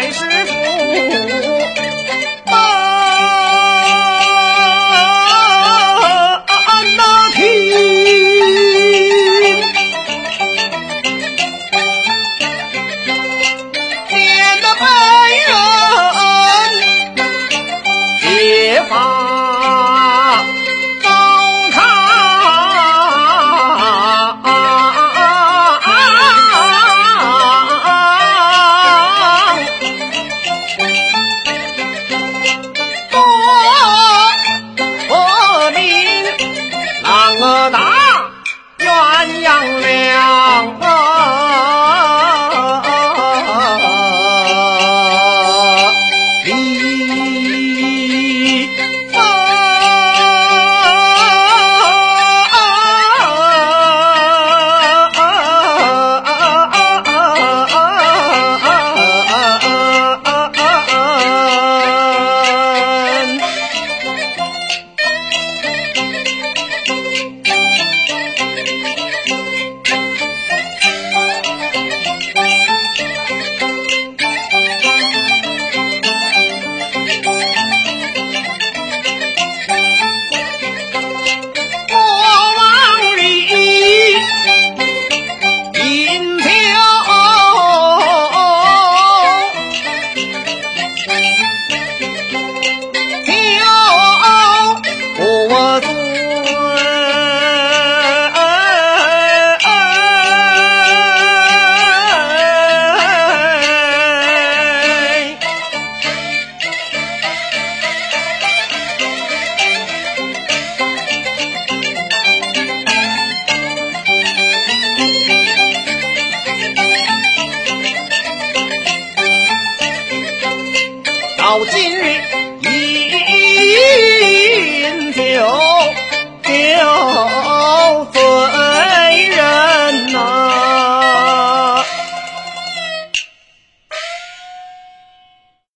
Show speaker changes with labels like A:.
A: 还是。杨柳到今日饮酒酒醉